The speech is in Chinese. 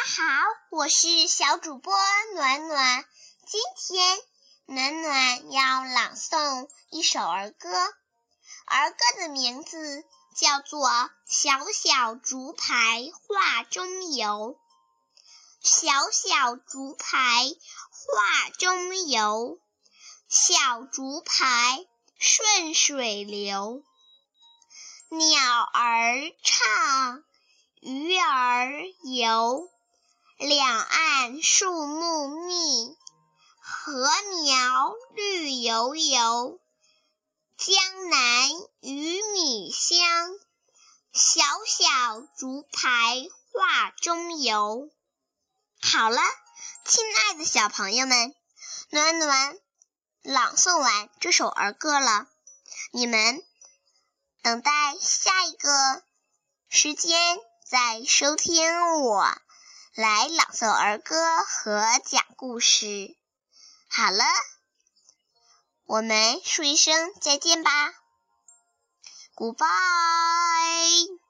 大家好，我是小主播暖暖。今天暖暖要朗诵一首儿歌，儿歌的名字叫做《小小竹排画中游》。小小竹排画中游，小竹排顺水流。鸟儿唱，鱼儿游。两岸树木密，禾苗绿油油。江南鱼米香，小小竹排画中游。好了，亲爱的小朋友们，暖暖朗诵完这首儿歌了，你们等待下一个时间再收听我。来朗诵儿歌和讲故事。好了我们说一声再见吧。Goodbye